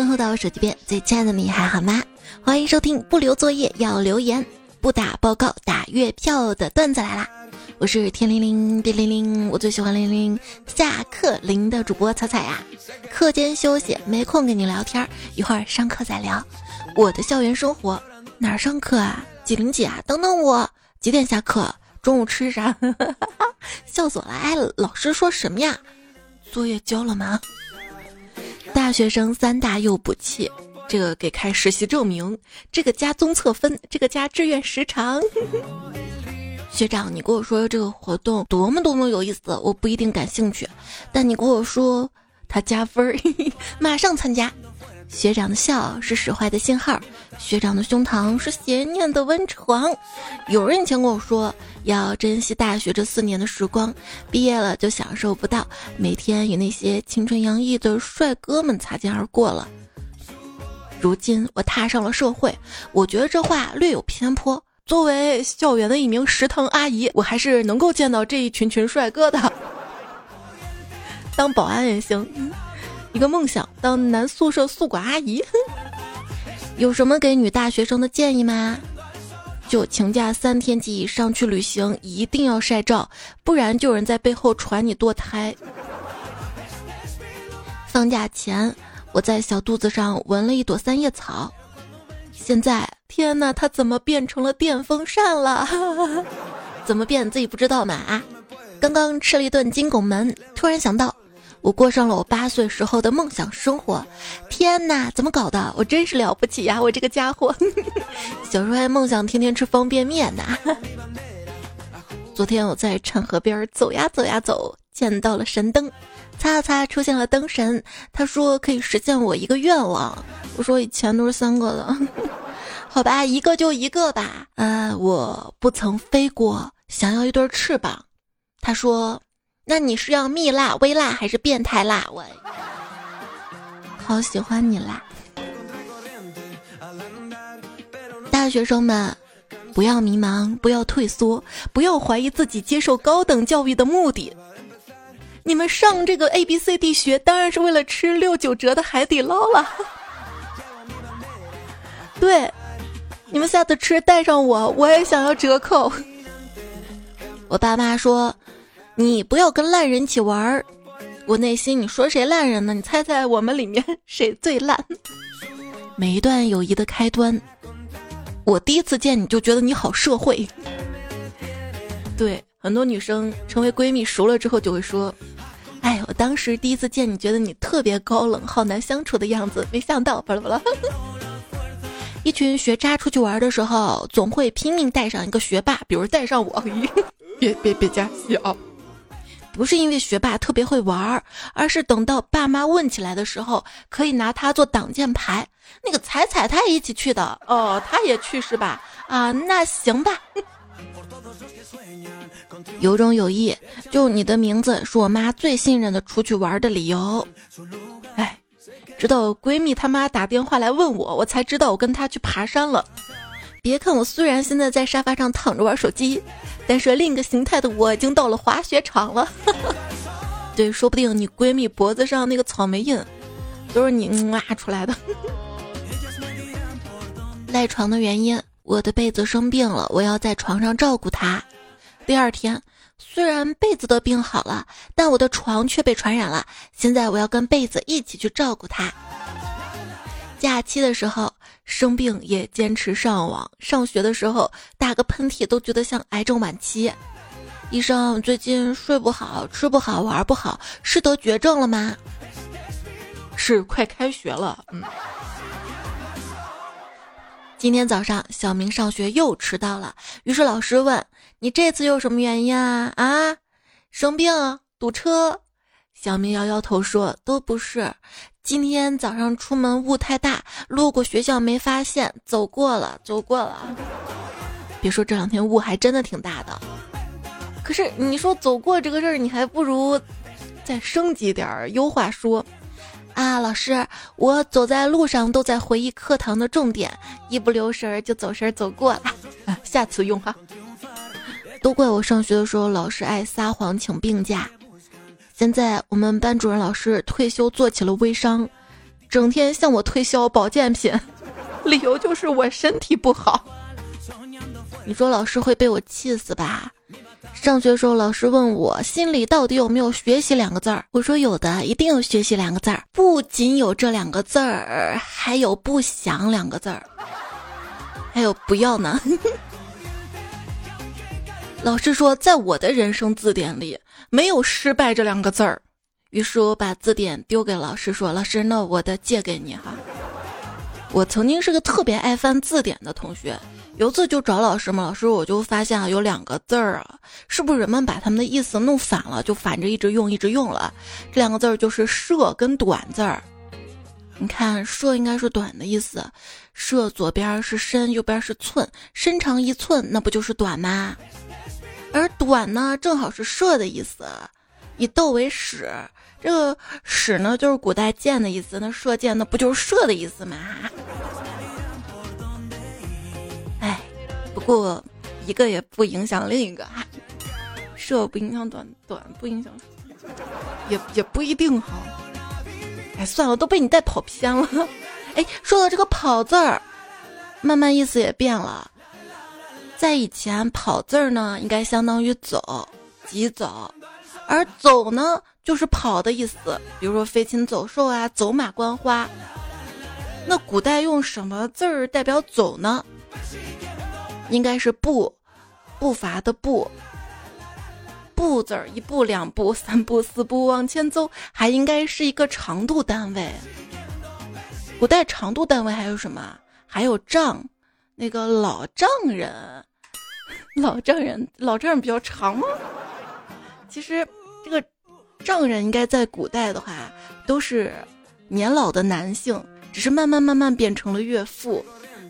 问候到我手机边最亲爱的你还好吗？欢迎收听不留作业要留言，不打报告打月票的段子来啦！我是天灵灵地灵灵，我最喜欢灵灵下课铃的主播彩彩呀。课间休息没空跟你聊天，一会儿上课再聊。我的校园生活哪儿上课啊？几零几啊？等等我几点下课？中午吃啥？笑死我了！哎，老师说什么呀？作业交了吗？大学生三大诱捕器，这个给开实习证明，这个加综测分，这个加志愿时长。学长，你跟我说这个活动多么多么有意思，我不一定感兴趣，但你跟我说他加分儿，马上参加。学长的笑是使坏的信号，学长的胸膛是邪念的温床。有人以前跟我说要珍惜大学这四年的时光，毕业了就享受不到每天与那些青春洋溢的帅哥们擦肩而过了。如今我踏上了社会，我觉得这话略有偏颇。作为校园的一名食堂阿姨，我还是能够见到这一群群帅哥的。当保安也行。一个梦想，当男宿舍宿管阿姨，有什么给女大学生的建议吗？就请假三天及以上去旅行，一定要晒照，不然就有人在背后传你堕胎。放假前，我在小肚子上纹了一朵三叶草，现在，天哪，它怎么变成了电风扇了？怎么变自己不知道吗？啊，刚刚吃了一顿金拱门，突然想到。我过上了我八岁时候的梦想生活，天哪，怎么搞的？我真是了不起呀！我这个家伙，小时候还梦想天天吃方便面呢。昨天我在浐河边走呀走呀走，见到了神灯，擦擦出现了灯神，他说可以实现我一个愿望。我说以前都是三个的，好吧，一个就一个吧。啊，我不曾飞过，想要一对翅膀。他说。那你是要蜜辣、微辣还是变态辣？我好喜欢你啦！大学生们，不要迷茫，不要退缩，不要怀疑自己接受高等教育的目的。你们上这个 A B C D 学，当然是为了吃六九折的海底捞了。对，你们下次吃带上我，我也想要折扣。我爸妈说。你不要跟烂人一起玩儿，我内心你说谁烂人呢？你猜猜我们里面 谁最烂？每一段友谊的开端，我第一次见你就觉得你好社会。对，很多女生成为闺蜜熟了之后就会说：“哎，我当时第一次见你觉得你特别高冷，好难相处的样子，没想到，巴拉巴拉。”一群学渣出去玩的时候，总会拼命带上一个学霸，比如带上我，别别别加戏啊！不是因为学霸特别会玩儿，而是等到爸妈问起来的时候，可以拿他做挡箭牌。那个彩彩他也一起去的哦，他也去是吧？啊，那行吧。有种友谊，就你的名字是我妈最信任的出去玩的理由。哎，直到闺蜜她妈打电话来问我，我才知道我跟她去爬山了。别看我虽然现在在沙发上躺着玩手机。但是另一个形态的我已经到了滑雪场了，对，说不定你闺蜜脖子上那个草莓印，都是你挖出来的。赖床的原因，我的被子生病了，我要在床上照顾它。第二天，虽然被子的病好了，但我的床却被传染了，现在我要跟被子一起去照顾它。假期的时候。生病也坚持上网，上学的时候打个喷嚏都觉得像癌症晚期。医生，最近睡不好，吃不好，玩不好，是得绝症了吗？是，快开学了。嗯。今天早上，小明上学又迟到了，于是老师问：“你这次又什么原因啊？”啊，生病，堵车。小明摇摇头说：“都不是。”今天早上出门雾太大，路过学校没发现，走过了，走过了。别说这两天雾还真的挺大的，可是你说走过这个事儿，你还不如再升级点儿，优化说啊，老师，我走在路上都在回忆课堂的重点，一不留神就走神走过了，下次用哈。都怪我上学的时候老师爱撒谎请病假。现在我们班主任老师退休做起了微商，整天向我推销保健品，理由就是我身体不好。你说老师会被我气死吧？上学时候老师问我心里到底有没有学习两个字儿，我说有的，一定有学习两个字儿，不仅有这两个字儿，还有不想两个字儿，还有不要呢。老师说，在我的人生字典里没有失败这两个字儿。于是我把字典丢给老师，说：“老师，那我的借给你哈。”我曾经是个特别爱翻字典的同学，有次就找老师嘛，老师我就发现啊，有两个字儿啊，是不是人们把他们的意思弄反了，就反着一直用，一直用了？这两个字儿就是“射”跟“短”字儿。你看，“射”应该是短的意思，“射”左边是伸，右边是寸，伸长一寸，那不就是短吗？而“短”呢，正好是“射”的意思，以斗为矢。这个“矢”呢，就是古代箭的意思。那射箭，那不就是射的意思吗？哎，不过一个也不影响另一个，射不影响短，短不影响，也也不一定哈。哎，算了，都被你带跑偏了。哎，说到这个“跑”字儿，慢慢意思也变了。在以前，“跑”字儿呢，应该相当于走，急走，而“走”呢。就是跑的意思，比如说飞禽走兽啊，走马观花。那古代用什么字儿代表走呢？应该是步，步伐的步。步字儿，一步两步 三步四步往前走，还应该是一个长度单位。古代长度单位还有什么？还有丈，那个老丈人，老丈人，老丈人比较长吗？其实这个。丈人应该在古代的话都是年老的男性，只是慢慢慢慢变成了岳父，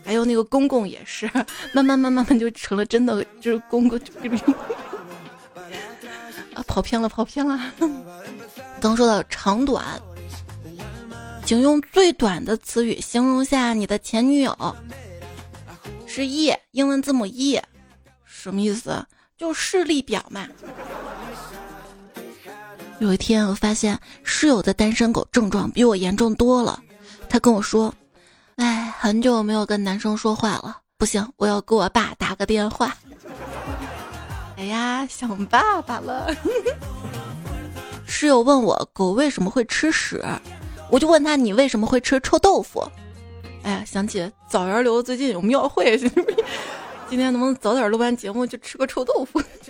还有那个公公也是 慢慢慢慢慢就成了真的就是公公。啊，跑偏了，跑偏了。刚说到长短，请用最短的词语形容下你的前女友。是 E，英文字母 E，什么意思？就视力表嘛。有一天，我发现室友的单身狗症状比我严重多了。他跟我说：“哎，很久没有跟男生说话了，不行，我要给我爸打个电话。”哎呀，想爸爸了。室友问我狗为什么会吃屎，我就问他你为什么会吃臭豆腐。哎呀，想起枣园流最近有庙会，今天能不能早点录完节目就吃个臭豆腐？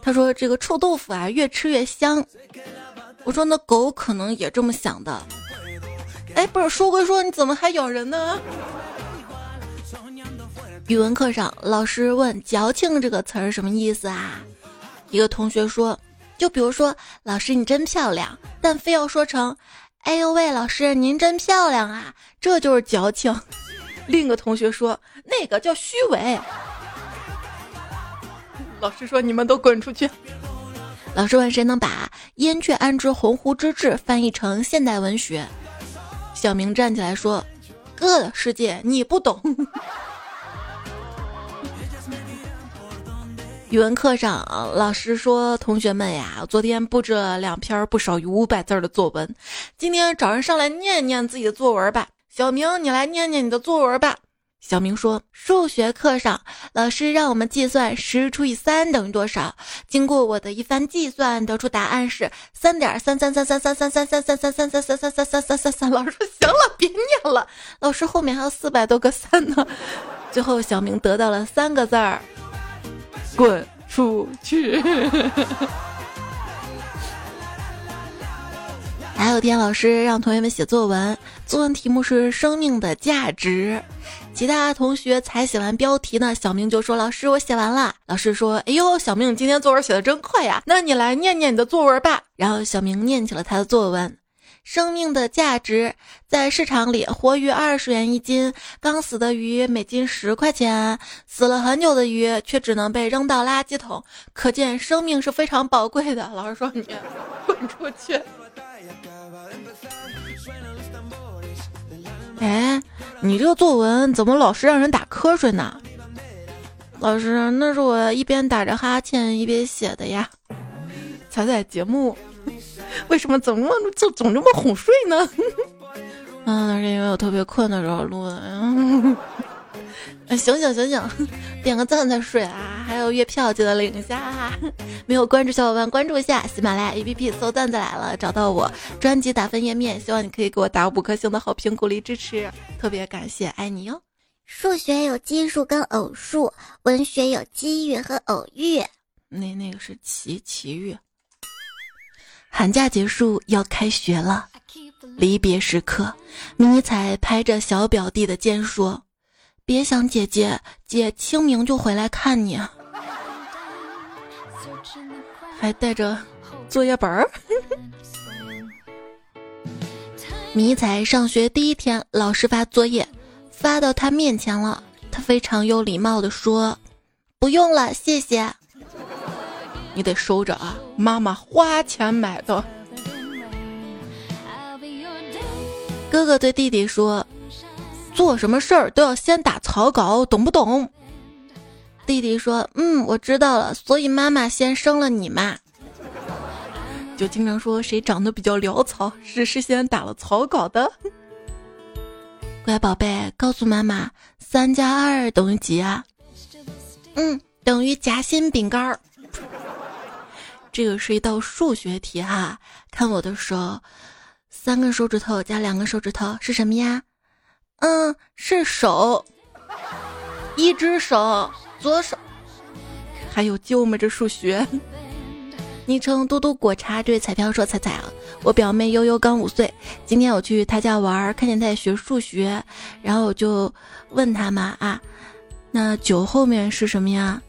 他说：“这个臭豆腐啊，越吃越香。”我说：“那狗可能也这么想的。”哎，不是说归说，你怎么还咬人呢？语文课上，老师问“矫情”这个词儿什么意思啊？一个同学说：“就比如说，老师你真漂亮，但非要说成‘哎呦喂，老师您真漂亮啊’，这就是矫情。”另一个同学说：“那个叫虚伪。”老师说：“你们都滚出去。”老师问：“谁能把‘燕雀安知鸿鹄之志’翻译成现代文学？”小明站起来说：“哥的世界你不懂。”语文课上，老师说：“同学们呀，昨天布置了两篇不少于五百字的作文，今天找人上来念念自己的作文吧。”小明，你来念念你的作文吧。小明说：“数学课上，老师让我们计算十除以三等于多少。经过我的一番计算，得出答案是三点三三三三三三三三三三三三三三三三三三三。”老师说：“行了，别念了。老师后面还有四百多个三呢。”最后，小明得到了三个字儿：“滚出去。”还有天，老师让同学们写作文，作文题目是“生命的价值”。其他同学才写完标题呢，小明就说：“老师，我写完了。”老师说：“哎呦，小明，你今天作文写的真快呀！那你来念念你的作文吧。”然后小明念起了他的作文：“生命的价值，在市场里，活鱼二十元一斤，刚死的鱼每斤十块钱，死了很久的鱼却只能被扔到垃圾桶，可见生命是非常宝贵的。”老师说：“你 滚出去。”哎，你这个作文怎么老是让人打瞌睡呢？老师，那是我一边打着哈欠一边写的呀。彩彩节目，为什么怎么就总这么哄睡呢？嗯，那是因为我特别困的时候录的。醒醒醒醒，点个赞再睡啊！还有月票记得领一下。没有关注小伙伴关注一下喜马拉雅 APP，搜段子来了，找到我专辑打分页面。希望你可以给我打五颗星的好评，鼓励支持，特别感谢，爱你哟。数学有奇数跟偶数，文学有机遇和偶遇。那那个是奇奇遇。寒假结束要开学了，离别时刻，迷彩拍着小表弟的肩说。别想姐姐，姐清明就回来看你，还带着作业本儿。迷彩上学第一天，老师发作业，发到他面前了，他非常有礼貌的说：“不用了，谢谢。”你得收着啊，妈妈花钱买的。哥哥对弟弟说。做什么事儿都要先打草稿，懂不懂？弟弟说：“嗯，我知道了。所以妈妈先生了你嘛。”就经常说谁长得比较潦草，是事先打了草稿的。乖宝贝，告诉妈妈，三加二等于几啊？嗯，等于夹心饼干儿。这个是一道数学题哈，看我的手，三根手指头加两根手指头是什么呀？嗯，是手，一只手，左手，还有救吗？这数学。昵称嘟嘟果茶这位彩票说：“彩彩啊，我表妹悠悠刚五岁，今天我去她家玩，看见她在学数学，然后我就问她嘛啊，那九后面是什么呀？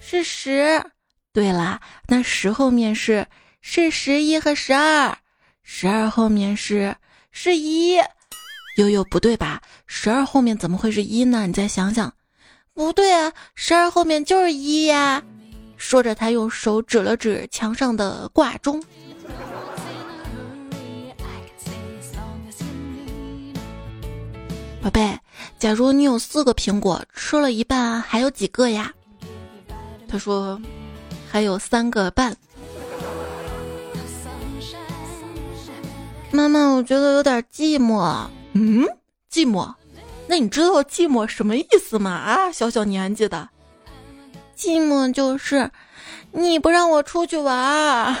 是十。对啦，那十后面是是十一和十二，十二后面是是一。”悠悠不对吧？十二后面怎么会是一呢？你再想想，不对啊，十二后面就是一呀。说着，他用手指了指墙上的挂钟。宝贝，假如你有四个苹果，吃了一半，还有几个呀？他说，还有三个半。妈妈，我觉得有点寂寞。嗯，寂寞，那你知道寂寞什么意思吗？啊，小小年纪的，寂寞就是你不让我出去玩，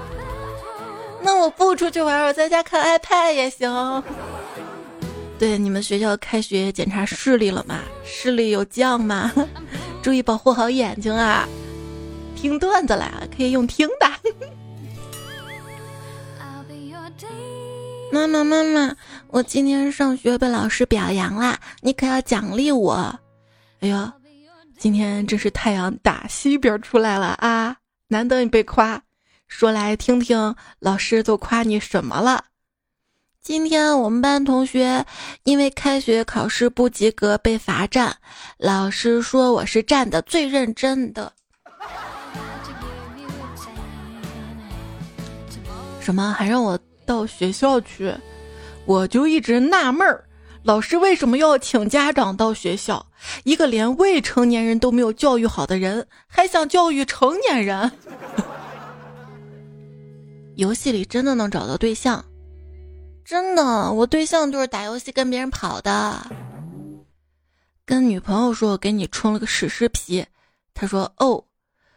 那我不出去玩，我在家看 iPad 也行。对，你们学校开学检查视力了吗？视力有降吗？注意保护好眼睛啊！听段子来了，可以用听的。妈妈，妈妈，我今天上学被老师表扬啦，你可要奖励我。哎呦，今天真是太阳打西边出来了啊！难得你被夸，说来听听，老师都夸你什么了？今天我们班同学因为开学考试不及格被罚站，老师说我是站的最认真的。什么？还让我？到学校去，我就一直纳闷儿，老师为什么要请家长到学校？一个连未成年人都没有教育好的人，还想教育成年人？游戏里真的能找到对象？真的，我对象就是打游戏跟别人跑的。跟女朋友说，我给你充了个史诗皮，他说哦。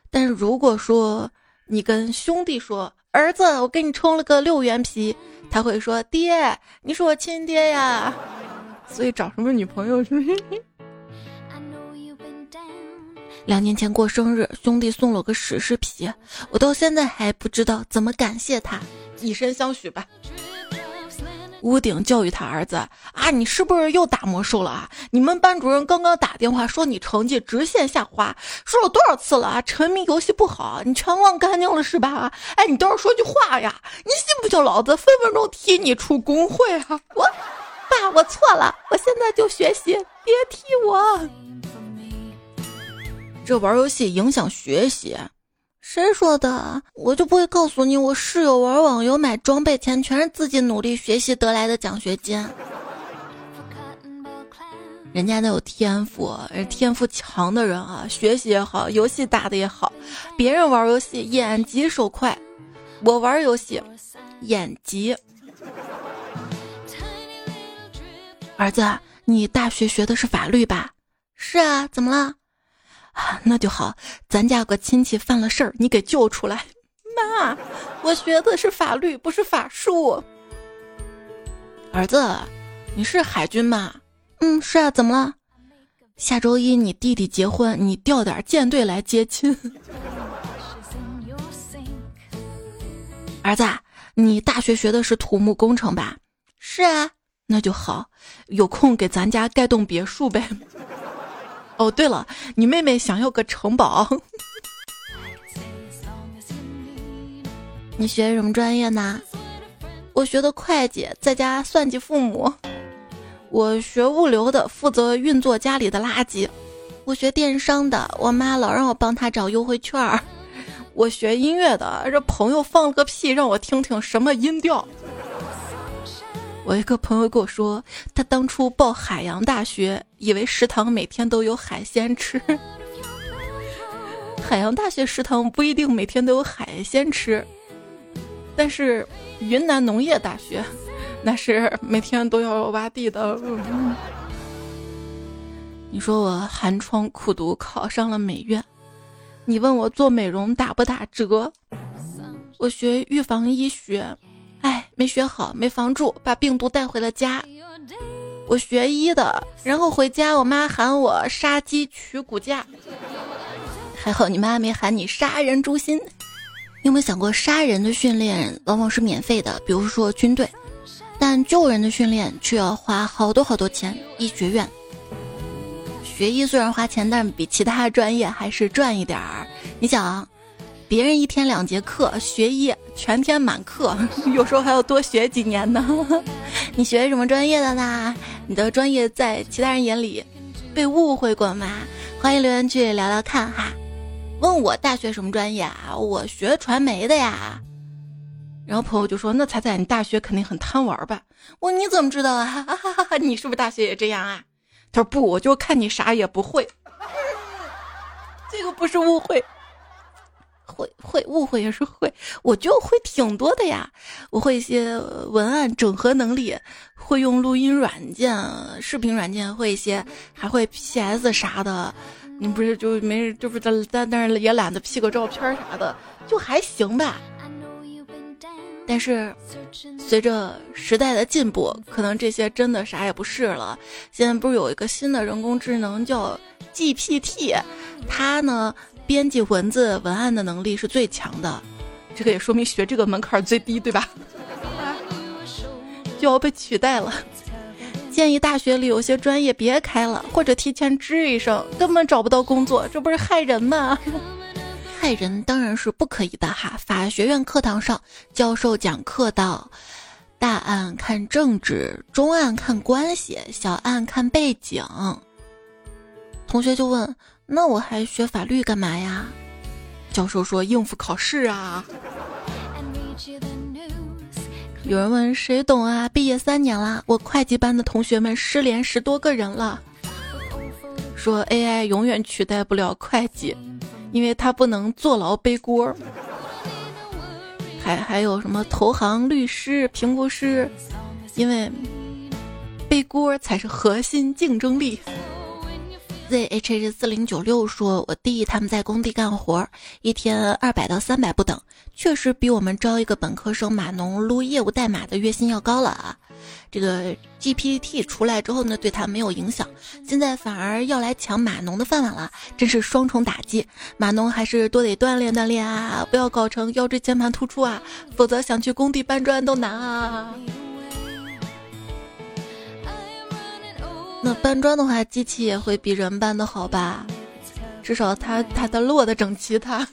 但是如果说你跟兄弟说。儿子，我给你充了个六元皮，他会说：“爹，你是我亲爹呀。”所以找什么女朋友？两年前过生日，兄弟送了个史诗皮，我到现在还不知道怎么感谢他，以身相许吧。屋顶教育他儿子啊，你是不是又打魔兽了啊？你们班主任刚刚打电话说你成绩直线下滑，说了多少次了啊？沉迷游戏不好，你全忘干净了是吧？哎，你倒是说句话呀！你信不信老子分分钟踢你出工会啊？我，爸，我错了，我现在就学习，别踢我。这玩游戏影响学习。谁说的？我就不会告诉你，我室友玩网游买装备钱全是自己努力学习得来的奖学金。人家都有天赋，天赋强的人啊，学习也好，游戏打的也好。别人玩游戏眼疾手快，我玩游戏，眼疾。儿子，你大学学的是法律吧？是啊，怎么了？啊，那就好。咱家有个亲戚犯了事儿，你给救出来。妈，我学的是法律，不是法术。儿子，你是海军吗？嗯，是啊，怎么了？下周一你弟弟结婚，你调点舰队来接亲。儿子，你大学学的是土木工程吧？是啊，那就好，有空给咱家盖栋别墅呗。哦，对了，你妹妹想要个城堡。你学什么专业呢？我学的会计，在家算计父母。我学物流的，负责运作家里的垃圾；我学电商的，我妈老让我帮她找优惠券儿；我学音乐的，这朋友放了个屁，让我听听什么音调。我一个朋友跟我说，他当初报海洋大学，以为食堂每天都有海鲜吃。海洋大学食堂不一定每天都有海鲜吃，但是云南农业大学。那是每天都要挖地的。你说我寒窗苦读考上了美院，你问我做美容打不打折？我学预防医学，哎，没学好，没防住，把病毒带回了家。我学医的，然后回家，我妈喊我杀鸡取骨架，还好你妈没喊你杀人诛心。你有没有想过，杀人的训练往往是免费的，比如说军队。但救人的训练却要花好多好多钱。医学院学医虽然花钱，但比其他专业还是赚一点儿。你想，别人一天两节课，学医全天满课，有时候还要多学几年呢。你学什么专业的呢？你的专业在其他人眼里被误会过吗？欢迎留言区聊聊看哈。问我大学什么专业啊？我学传媒的呀。然后朋友就说：“那彩彩，你大学肯定很贪玩吧？”我你怎么知道啊？你是不是大学也这样啊？他说：“不，我就看你啥也不会。”这个不是误会，会会误会也是会，我就会挺多的呀。我会一些文案整合能力，会用录音软件、视频软件，会一些，还会 PS 啥的。你不是就没就是在在那也懒得 P 个照片啥的，就还行吧。但是，随着时代的进步，可能这些真的啥也不是了。现在不是有一个新的人工智能叫 GPT，它呢编辑文字文案的能力是最强的，这个也说明学这个门槛最低，对吧？就要被取代了。建议大学里有些专业别开了，或者提前吱一声，根本找不到工作，这不是害人吗？害人当然是不可以的哈！法学院课堂上，教授讲课道：大案看政治，中案看关系，小案看背景。同学就问：那我还学法律干嘛呀？教授说：应付考试啊。有人问：谁懂啊？毕业三年了，我会计班的同学们失联十多个人了。说 AI 永远取代不了会计。因为他不能坐牢背锅，还还有什么投行、律师、评估师，因为背锅才是核心竞争力。Zhh 四零九六说：“我弟他们在工地干活，一天二百到三百不等，确实比我们招一个本科生码农撸业务代码的月薪要高了啊。”这个 GPT 出来之后呢，对他没有影响，现在反而要来抢码农的饭碗了，真是双重打击。码农还是多得锻炼锻炼啊，不要搞成腰椎间盘突出啊，否则想去工地搬砖都难啊。那搬砖的话，机器也会比人搬的好吧？至少它它的落的整齐，它。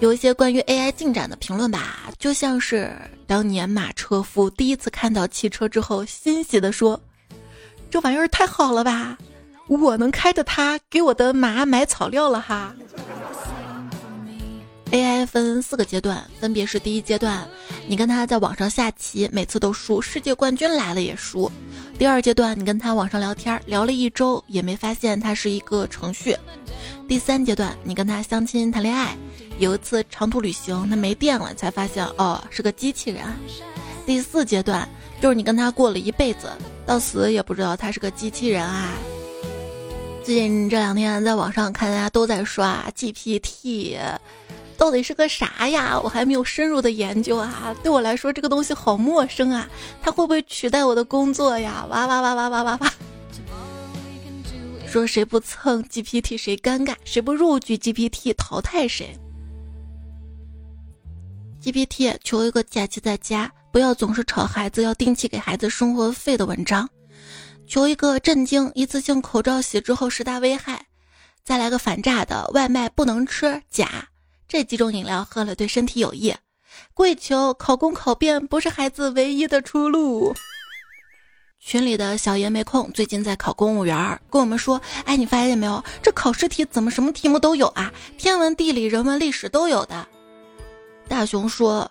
有一些关于 AI 进展的评论吧，就像是当年马车夫第一次看到汽车之后，欣喜的说：“这玩意儿太好了吧，我能开着它给我的马买草料了哈。” AI 分四个阶段，分别是第一阶段，你跟他在网上下棋，每次都输，世界冠军来了也输；第二阶段，你跟他网上聊天，聊了一周也没发现他是一个程序；第三阶段，你跟他相亲谈恋爱。有一次长途旅行，他没电了，才发现哦是个机器人。第四阶段就是你跟他过了一辈子，到死也不知道他是个机器人啊。最近这两天在网上看大家都在刷 GPT，到底是个啥呀？我还没有深入的研究啊。对我来说这个东西好陌生啊，它会不会取代我的工作呀？哇哇哇哇哇哇哇！说谁不蹭 GPT 谁尴尬，谁不入局 GPT 淘汰谁。GPT 求一个假期在家，不要总是吵孩子，要定期给孩子生活费的文章。求一个震惊，一次性口罩洗之后十大危害。再来个反诈的，外卖不能吃假，这几种饮料喝了对身体有益。跪求考公考编不是孩子唯一的出路。群里的小爷没空，最近在考公务员，跟我们说：“哎，你发现没有？这考试题怎么什么题目都有啊？天文、地理、人文、历史都有的。”大熊说：“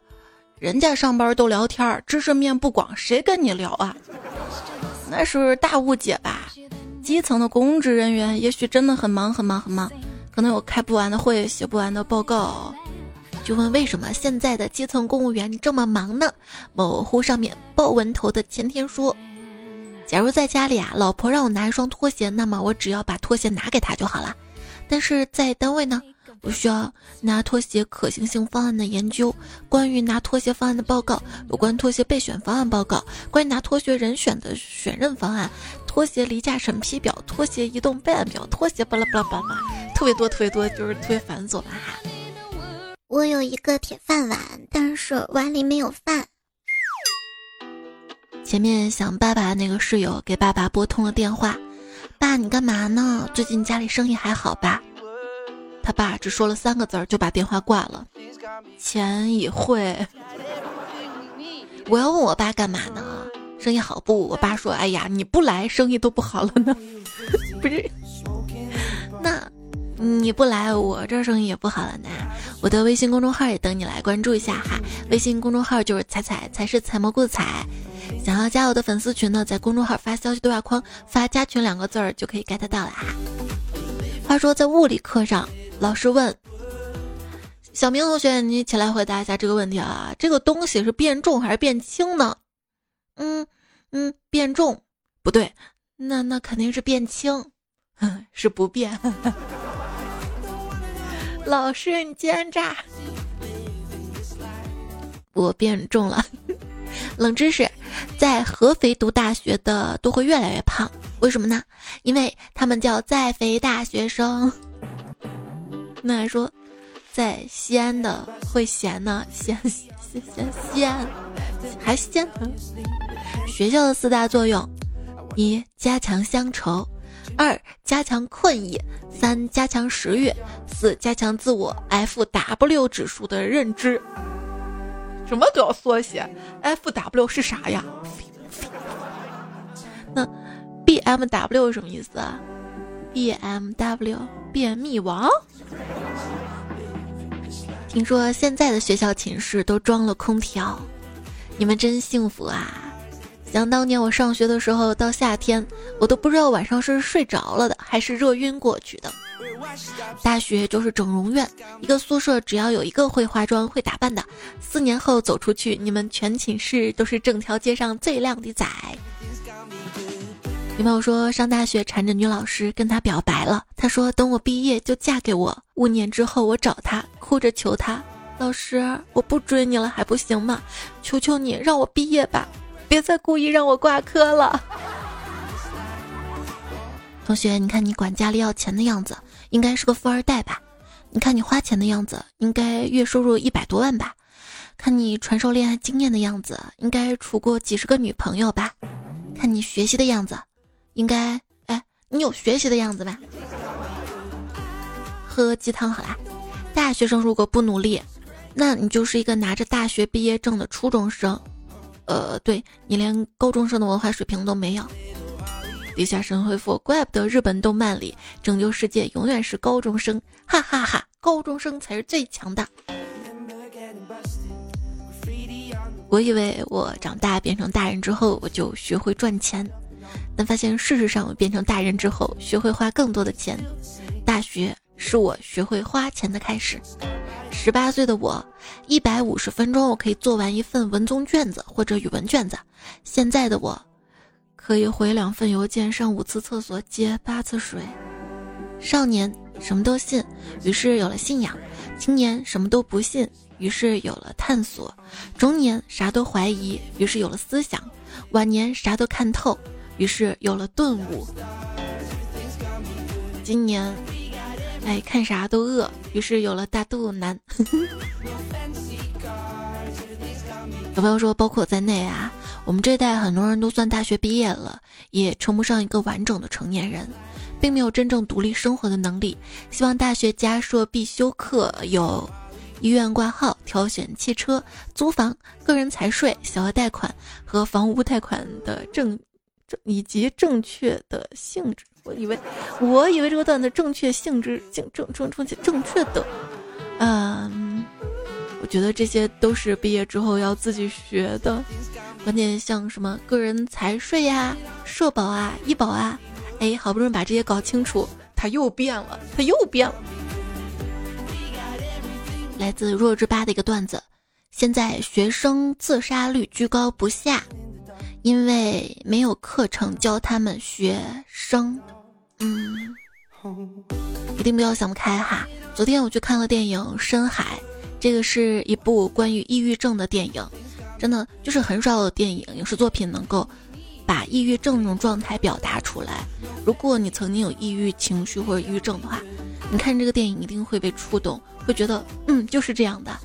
人家上班都聊天，知识面不广，谁跟你聊啊？那是大误解吧？基层的公职人员也许真的很忙很忙很忙，可能有开不完的会，写不完的报告。就问为什么现在的基层公务员这么忙呢？某乎上面豹纹头的前天说。”假如在家里啊，老婆让我拿一双拖鞋，那么我只要把拖鞋拿给她就好了。但是在单位呢，我需要拿拖鞋可行性方案的研究，关于拿拖鞋方案的报告，有关拖鞋备选方案报告，关于拿拖鞋人选的选任方案，拖鞋离架审批表，拖鞋移动备案表，拖鞋巴拉巴拉巴拉，特别多特别多，就是特别繁琐吧哈。我有一个铁饭碗，但是碗里没有饭。前面想爸爸那个室友给爸爸拨通了电话，爸，你干嘛呢？最近家里生意还好吧？他爸只说了三个字儿就把电话挂了。钱已汇。我要问我爸干嘛呢？生意好不？我爸说，哎呀，你不来生意都不好了呢。不是，那你不来我这生意也不好了呢。我的微信公众号也等你来关注一下哈，微信公众号就是彩彩才是采蘑菇的彩。想要加我的粉丝群呢，在公众号发消息对话框发“加群”两个字儿就可以 get 到了哈。话说在物理课上，老师问小明同学：“你起来回答一下这个问题啊，这个东西是变重还是变轻呢？”嗯嗯，变重不对，那那肯定是变轻，是不变。老师，你奸诈！我变重了。冷知识，在合肥读大学的都会越来越胖，为什么呢？因为他们叫在肥大学生。那还说，在西安的会咸呢，咸咸咸西安还咸呢。学校的四大作用：一、加强乡愁；二、加强困意；三、加强食欲；四、加强自我 F W 指数的认知。什么都要缩写，F W 是啥呀？那 B M W 什么意思啊？B M W 便秘王？听说现在的学校寝室都装了空调，你们真幸福啊！想当年我上学的时候，到夏天我都不知道晚上是睡着了的，还是热晕过去的。大学就是整容院，一个宿舍只要有一个会化妆、会打扮的，四年后走出去，你们全寝室都是整条街上最靓的仔。女朋友说上大学缠着女老师跟她表白了，她说等我毕业就嫁给我。五年之后我找她，哭着求她，老师我不追你了还不行吗？求求你让我毕业吧，别再故意让我挂科了。同学，你看你管家里要钱的样子。应该是个富二代吧？你看你花钱的样子，应该月收入一百多万吧？看你传授恋爱经验的样子，应该处过几十个女朋友吧？看你学习的样子，应该……哎，你有学习的样子吧？喝鸡汤好啦。大学生如果不努力，那你就是一个拿着大学毕业证的初中生。呃，对你连高中生的文化水平都没有。地下神回复，怪不得日本动漫里拯救世界永远是高中生，哈哈哈！高中生才是最强的。我以为我长大变成大人之后，我就学会赚钱，但发现事实上我变成大人之后，学会花更多的钱。大学是我学会花钱的开始。十八岁的我，一百五十分钟我可以做完一份文综卷子或者语文卷子。现在的我，可以回两份邮件，上五次厕所，接八次水。少年什么都信，于是有了信仰；青年什么都不信，于是有了探索；中年啥都怀疑，于是有了思想；晚年啥都看透，于是有了顿悟。今年。哎，看啥都饿，于是有了大肚腩。有朋友说，包括在内啊，我们这代很多人都算大学毕业了，也称不上一个完整的成年人，并没有真正独立生活的能力。希望大学加硕必修课有医院挂号、挑选汽车、租房、个人财税、小额贷款和房屋贷款的证正以及正确的性质。我以为，我以为这个段子正确性质正正正正确正确的，嗯，我觉得这些都是毕业之后要自己学的，关键像什么个人财税呀、社保啊、医保啊，哎，好不容易把这些搞清楚，他又变了，他又变了。来自弱智吧的一个段子，现在学生自杀率居高不下，因为没有课程教他们学生。嗯，一定不要想不开哈。昨天我去看了电影《深海》，这个是一部关于抑郁症的电影。真的就是很少有电影影视作品能够把抑郁症那种状态表达出来。如果你曾经有抑郁情绪或者抑郁症的话，你看这个电影一定会被触动，会觉得嗯就是这样的。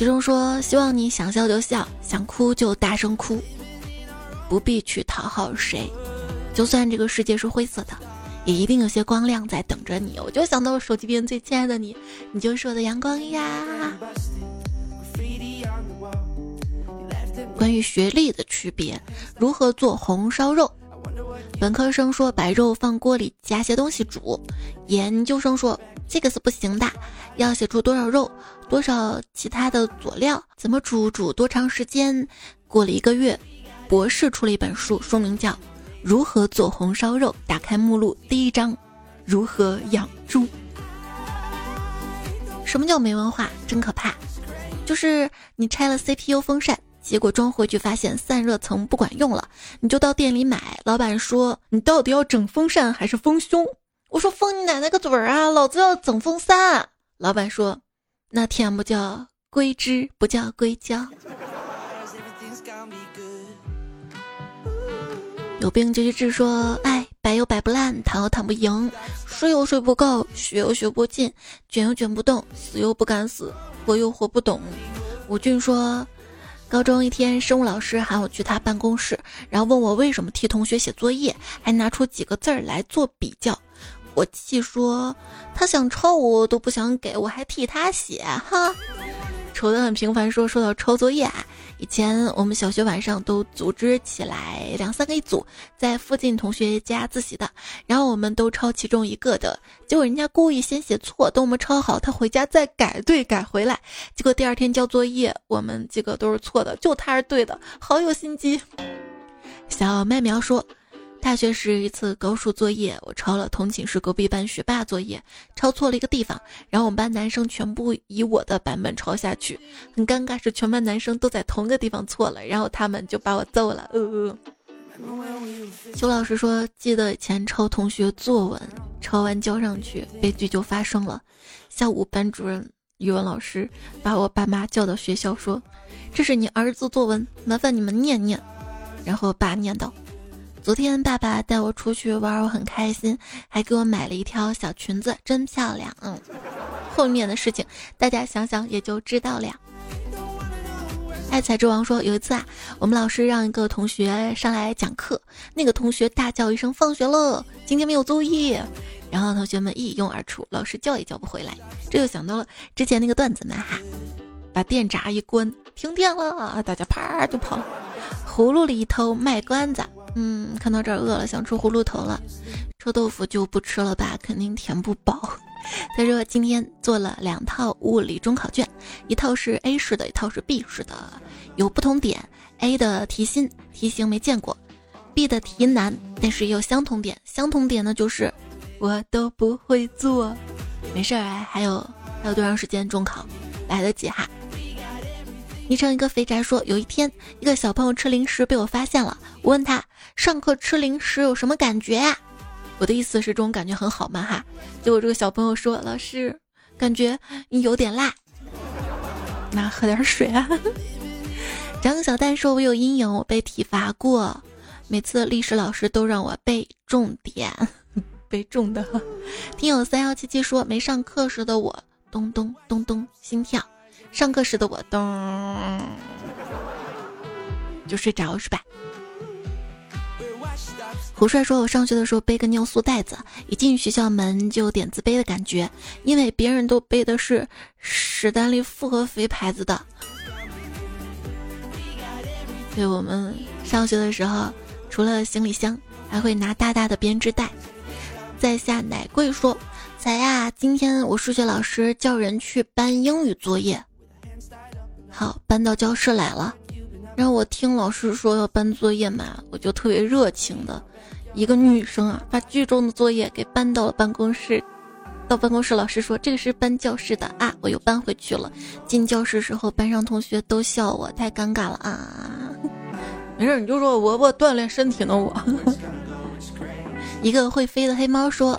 其中说，希望你想笑就笑，想哭就大声哭，不必去讨好谁。就算这个世界是灰色的，也一定有些光亮在等着你。我就想到我手机边最亲爱的你，你就是我的阳光呀。关于学历的区别，如何做红烧肉？本科生说把肉放锅里加些东西煮，研究生说这个是不行的，要写出多少肉，多少其他的佐料，怎么煮，煮多长时间。过了一个月，博士出了一本书，书名叫。如何做红烧肉？打开目录，第一章，如何养猪？什么叫没文化？真可怕！就是你拆了 CPU 风扇，结果装回去发现散热层不管用了，你就到店里买。老板说你到底要整风扇还是丰胸？我说封你奶奶个嘴儿啊！老子要整风扇。老板说那天不叫硅脂，不叫硅胶。有病就去治，说哎，摆又摆不烂，躺又躺不赢，睡又睡不够，学又学不进，卷又卷不动，死又不敢死，活又活不懂。吴俊说，高中一天，生物老师喊我去他办公室，然后问我为什么替同学写作业，还拿出几个字儿来做比较。我气说，他想抄我都不想给我，还替他写，哈。愁得很平凡，说说到抄作业啊。以前我们小学晚上都组织起来两三个一组，在附近同学家自习的，然后我们都抄其中一个的，结果人家故意先写错，等我们抄好，他回家再改对改回来，结果第二天交作业，我们几个都是错的，就他是对的，好有心机。小麦苗说。大学时一次高数作业，我抄了同寝室隔壁班学霸作业，抄错了一个地方，然后我们班男生全部以我的版本抄下去，很尴尬，是全班男生都在同一个地方错了，然后他们就把我揍了。呃，邱老师说，记得以前抄同学作文，抄完交上去，悲剧就发生了。下午班主任、语文老师把我爸妈叫到学校说：“这是你儿子作文，麻烦你们念念。”然后爸念道。昨天爸爸带我出去玩，我很开心，还给我买了一条小裙子，真漂亮。嗯，后面的事情大家想想也就知道了。爱财之王说，有一次啊，我们老师让一个同学上来讲课，那个同学大叫一声“放学了，今天没有作业”，然后同学们一拥而出，老师叫也叫不回来。这就想到了之前那个段子嘛哈，把电闸一关，停电了，大家啪就跑。葫芦里一头卖关子。嗯，看到这儿饿了，想吃葫芦头了。臭豆腐就不吃了吧，肯定填不饱。他说今天做了两套物理中考卷，一套是 A 式的，一套是 B 式的，有不同点。A 的题新，题型没见过；B 的题难，但是也有相同点。相同点呢就是我都不会做。没事儿，还有还有多长时间中考？来得及哈。昵称一个肥宅说，有一天一个小朋友吃零食被我发现了，我问他上课吃零食有什么感觉呀？我的意思是这种感觉很好吗？哈，结果这个小朋友说，老师感觉你有点辣，那喝点水啊。张小蛋说，我有阴影，我被体罚过，每次历史老师都让我背重点，背重的。听友三幺七七说，没上课时的我咚咚咚咚心跳。上课时的我咚 就睡着是吧？胡帅说：“我上学的时候背个尿素袋子，一进学校门就有点自卑的感觉，因为别人都背的是史丹利复合肥牌子的。对我们上学的时候，除了行李箱，还会拿大大的编织袋。”在下奶贵说：“仔呀，今天我数学老师叫人去搬英语作业。”好，搬到教室来了。然后我听老师说要搬作业嘛，我就特别热情的，一个女生啊，把剧中的作业给搬到了办公室。到办公室，老师说这个是搬教室的啊，我又搬回去了。进教室时候，班上同学都笑我，太尴尬了啊。没事，你就说我我锻炼身体呢。我 一个会飞的黑猫说，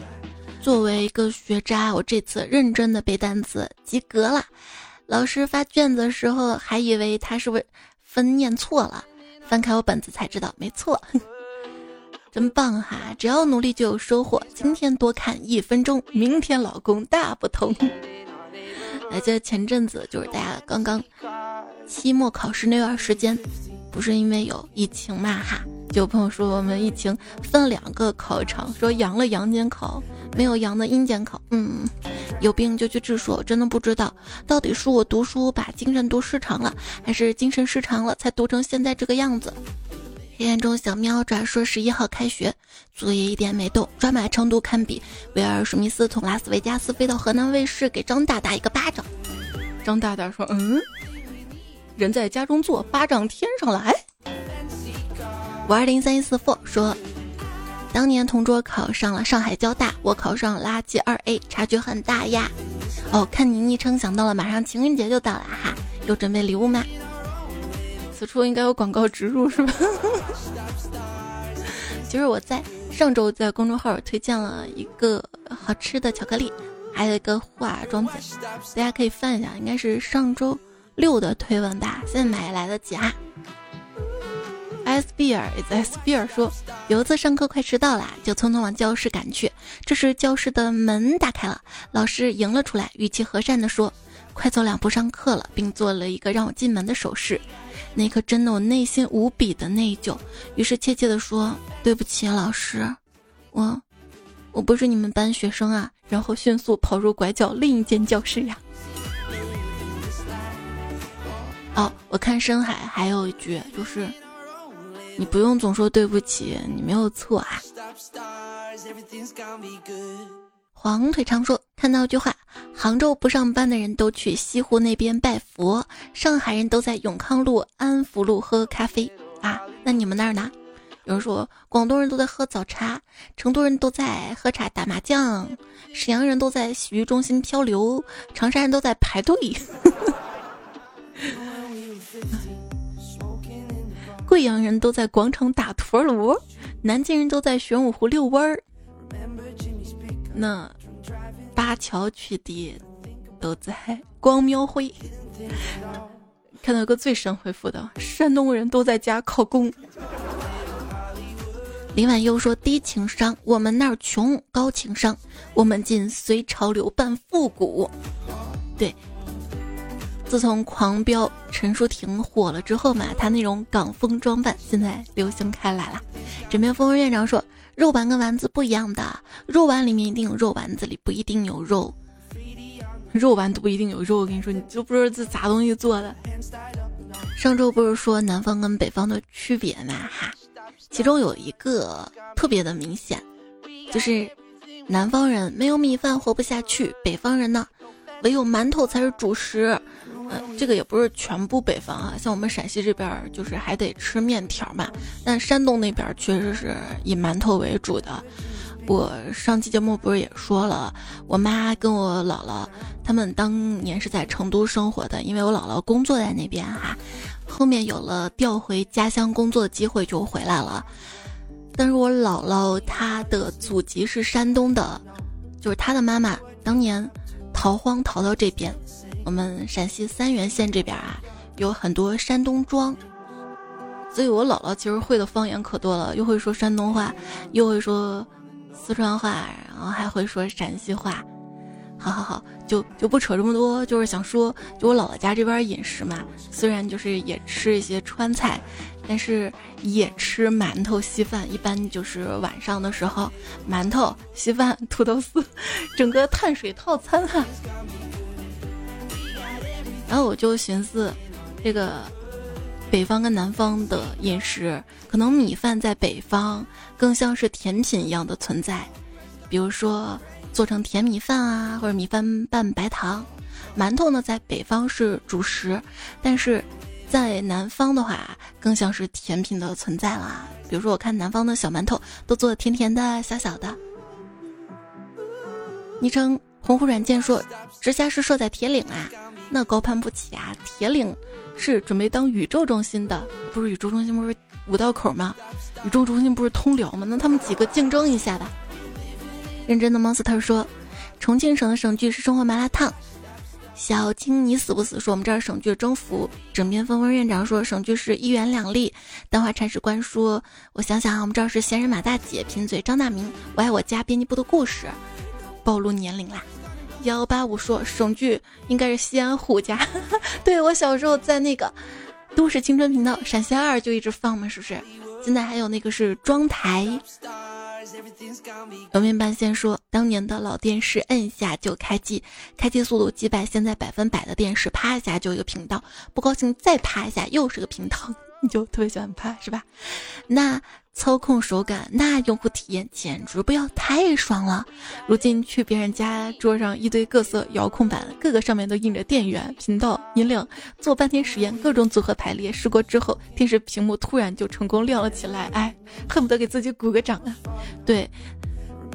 作为一个学渣，我这次认真的背单词，及格了。老师发卷子的时候，还以为他是为分念错了，翻开我本子才知道没错，真棒哈！只要努力就有收获。今天多看一分钟，明天老公大不同。还记得前阵子就是大家刚刚期末考试那段时间，不是因为有疫情嘛哈？就有朋友说我们疫情分两个考场，说阳了阳间考，没有阳的阴间考。嗯，有病就去治。说真的不知道，到底是我读书把精神读失常了，还是精神失常了才读成现在这个样子？黑暗中小喵转说十一号开学，作业一点没动，专买成都堪比。威尔史密斯从拉斯维加斯飞到河南卫视，给张大大一个巴掌。张大大说：“嗯，人在家中坐，巴掌天上来。”五二零三一四 four 说，当年同桌考上了上海交大，我考上垃圾二 A，差距很大呀。哦，看你昵称想到了，马上情人节就到了哈，有准备礼物吗？此处应该有广告植入是吧？其实我在上周在公众号推荐了一个好吃的巧克力，还有一个化妆品，大家可以翻一下，应该是上周六的推文吧，现在买也来得及哈。S 比尔，S 比尔说，有一次上课快迟到了，就匆匆往教室赶去。这时教室的门打开了，老师迎了出来，语气和善地说：“快走两步上课了，并做了一个让我进门的手势。”那刻真的我内心无比的内疚，于是怯怯地说：“对不起，老师，我我不是你们班学生啊。”然后迅速跑入拐角另一间教室呀。哦，我看深海还有一句就是。你不用总说对不起，你没有错啊。黄腿长说：“看到一句话，杭州不上班的人都去西湖那边拜佛，上海人都在永康路、安福路喝咖啡啊。那你们那儿呢？有人说广东人都在喝早茶，成都人都在喝茶打麻将，沈阳人都在洗浴中心漂流，长沙人都在排队。”贵阳人都在广场打陀螺，南京人都在玄武湖遛弯儿，那八桥取缔都在光庙会。看到一个最神回复的，山东人都在家考公。林婉悠说低情商，我们那儿穷；高情商，我们尽随潮流扮复古。对。自从《狂飙》陈淑婷火了之后嘛，她那种港风装扮现在流行开来了。枕边风院长说：“肉丸跟丸子不一样的，肉丸里面一定有肉，丸子里不一定有肉。肉丸都不一定有肉，我跟你说，你就不知道这咋东西做的。”上周不是说南方跟北方的区别嘛？哈，其中有一个特别的明显，就是南方人没有米饭活不下去，北方人呢，唯有馒头才是主食。这个也不是全部北方啊，像我们陕西这边就是还得吃面条嘛。但山东那边确实是以馒头为主的。我上期节目不是也说了，我妈跟我姥姥他们当年是在成都生活的，因为我姥姥工作在那边哈，后面有了调回家乡工作的机会就回来了。但是我姥姥她的祖籍是山东的，就是她的妈妈当年逃荒逃到这边，我们陕西三原县这边啊有很多山东庄。所以，我姥姥其实会的方言可多了，又会说山东话，又会说四川话，然后还会说陕西话。好好好，就就不扯这么多，就是想说，就我姥姥家这边饮食嘛，虽然就是也吃一些川菜，但是也吃馒头稀饭，一般就是晚上的时候，馒头稀饭土豆丝，整个碳水套餐哈。然后我就寻思，这个。北方跟南方的饮食，可能米饭在北方更像是甜品一样的存在，比如说做成甜米饭啊，或者米饭拌白糖。馒头呢，在北方是主食，但是在南方的话，更像是甜品的存在啦。比如说，我看南方的小馒头都做的甜甜的、小小的。昵称鸿鹄软件说：“直辖市设在铁岭啊，那高攀不起啊，铁岭。”是准备当宇宙中心的，不是宇宙中心不是五道口吗？宇宙中心不是通辽吗？那他们几个竞争一下吧。认真的 monster 说，重庆省的省剧是生活麻辣烫。小青你死不死？说我们这儿省剧征服。枕边风风院长说省剧是一元两粒。丹华铲屎官说，我想想啊，我们这儿是闲人马大姐贫嘴张大明。我爱我家编辑部的故事，暴露年龄啦。幺八五说省剧应该是西安虎家，对我小时候在那个都市青春频道陕西二就一直放嘛，是不是？现在还有那个是妆台。表面半仙说当年的老电视摁下就开机，开机速度几百，现在百分百的电视啪一下就一个频道，不高兴再啪一下又是个频道，你就特别喜欢啪是吧？那。操控手感，那用户体验简直不要太爽了。如今去别人家桌上一堆各色遥控板，各个上面都印着电源、频道、音量，做半天实验，各种组合排列。试过之后，电视屏幕突然就成功亮了起来，哎，恨不得给自己鼓个掌啊！对，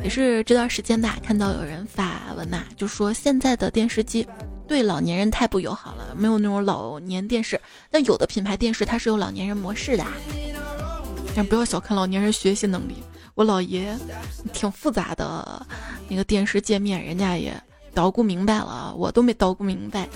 也是这段时间吧，看到有人发文嘛，就说现在的电视机对老年人太不友好了，没有那种老年电视。但有的品牌电视它是有老年人模式的。但不要小看老年人学习能力，我姥爷挺复杂的，那个电视界面人家也捣鼓明白了，我都没捣鼓明白。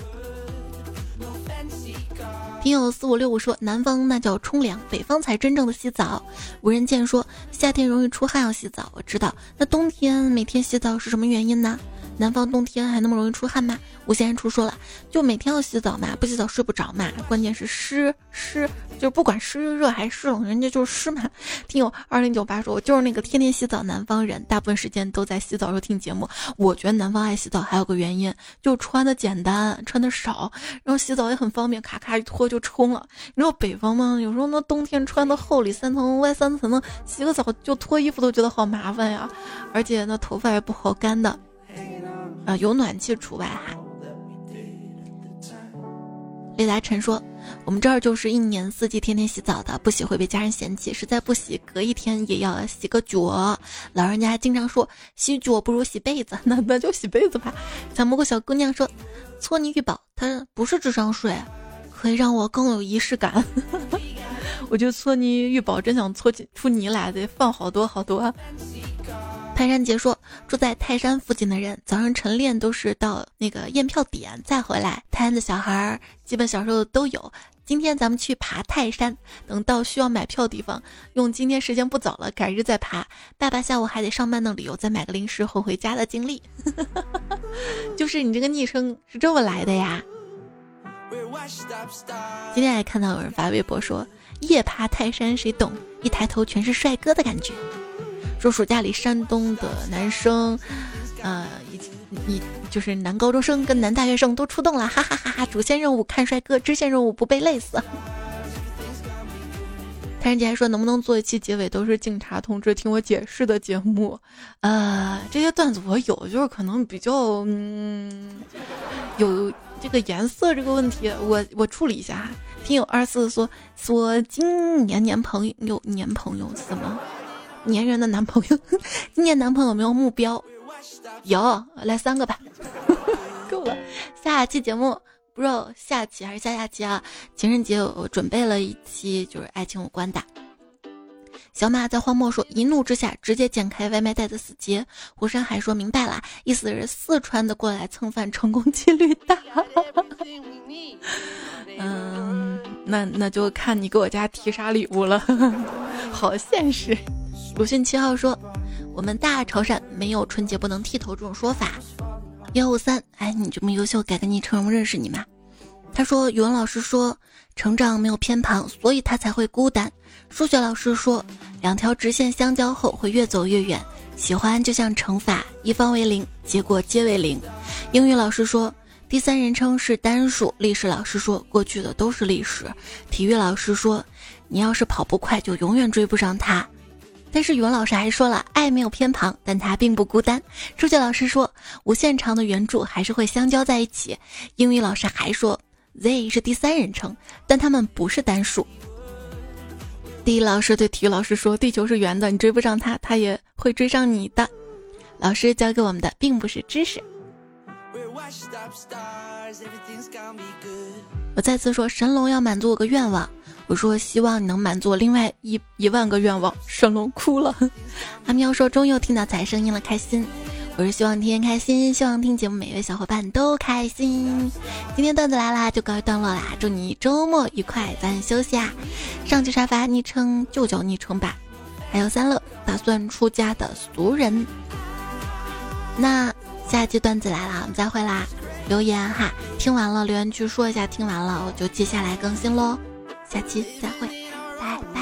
听友四五六五说，南方那叫冲凉，北方才真正的洗澡。无人见说，夏天容易出汗要洗澡，我知道。那冬天每天洗澡是什么原因呢？南方冬天还那么容易出汗吗？无限人出说了，就每天要洗澡嘛，不洗澡睡不着嘛。关键是湿湿，就不管湿热还是湿冷，人家就是湿嘛。听友二零九八说，我就是那个天天洗澡南方人，大部分时间都在洗澡时候听节目。我觉得南方爱洗澡还有个原因，就穿的简单，穿的少，然后洗澡也很方便，咔咔一脱就冲了。你知道北方吗？有时候那冬天穿的厚里三层外三层的，洗个澡就脱衣服都觉得好麻烦呀，而且那头发也不好干的。啊，有暖气除外哈。李达晨说：“我们这儿就是一年四季天天洗澡的，不洗会被家人嫌弃，实在不洗，隔一天也要洗个脚。老人家经常说洗脚不如洗被子，那那就洗被子吧。”小蘑菇小姑娘说：“搓泥浴宝，它不是智商税，可以让我更有仪式感。”我觉得搓泥浴宝真想搓起出泥来，得放好多好多。泰山杰说：“住在泰山附近的人，早上晨练都是到那个验票点再回来。泰安的小孩儿基本小时候都有。今天咱们去爬泰山，等到需要买票地方，用今天时间不早了，改日再爬。爸爸下午还得上班的理由，再买个零食后回家的经历。就是你这个昵称是这么来的呀？今天还看到有人发微博说，夜爬泰山谁懂？一抬头全是帅哥的感觉。”说暑假里山东的男生，呃，一一就是男高中生跟男大学生都出动了，哈哈哈哈！主线任务看帅哥，支线任务不被累死。谭人杰还说，能不能做一期结尾都是警察同志听我解释的节目？呃，这些段子我有，就是可能比较嗯，有这个颜色这个问题，我我处理一下。听友二四说说今年年朋友年朋友什么？粘人的男朋友，今年男朋友没有目标？有，来三个吧，够了。下期节目不知道下期还是下下期啊？情人节我准备了一期就是爱情有关的。小马在荒漠说，一怒之下直接剪开外卖袋的死结。胡山海说明白了，意思是四川的过来蹭饭成功几率大。嗯，那那就看你给我家提啥礼物了，好现实。鲁迅七号说，我们大潮汕没有春节不能剃头这种说法。幺五三，哎，你这么优秀，改个昵称，我认识你吗？他说，语文老师说，成长没有偏旁，所以他才会孤单。数学老师说，两条直线相交后会越走越远。喜欢就像乘法，一方为零，结果皆为零。英语老师说，第三人称是单数。历史老师说，过去的都是历史。体育老师说，你要是跑不快，就永远追不上他。但是语文老师还说了，爱没有偏旁，但他并不孤单。数学老师说，无限长的圆柱还是会相交在一起。英语老师还说，they 是第三人称，但他们不是单数。地理老师对体育老师说：“地球是圆的，你追不上它，它也会追上你的。”老师教给我们的并不是知识。我再次说，神龙要满足我个愿望。我说，希望你能满足另外一一万个愿望。神龙哭了。阿喵说：“终于又听到彩声音了，开心。”我是希望天天开心，希望听节目每位小伙伴都开心。今天段子来啦，就告一段落啦，祝你周末愉快，早点休息啊！上期沙发昵称就叫昵称吧。还有三乐打算出家的俗人。那下期段子来了，我们再会啦！留言哈，听完了留言区说一下，听完了我就接下来更新喽。下期再会，拜拜。